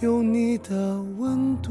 有你的温度。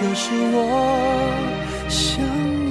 这是我想。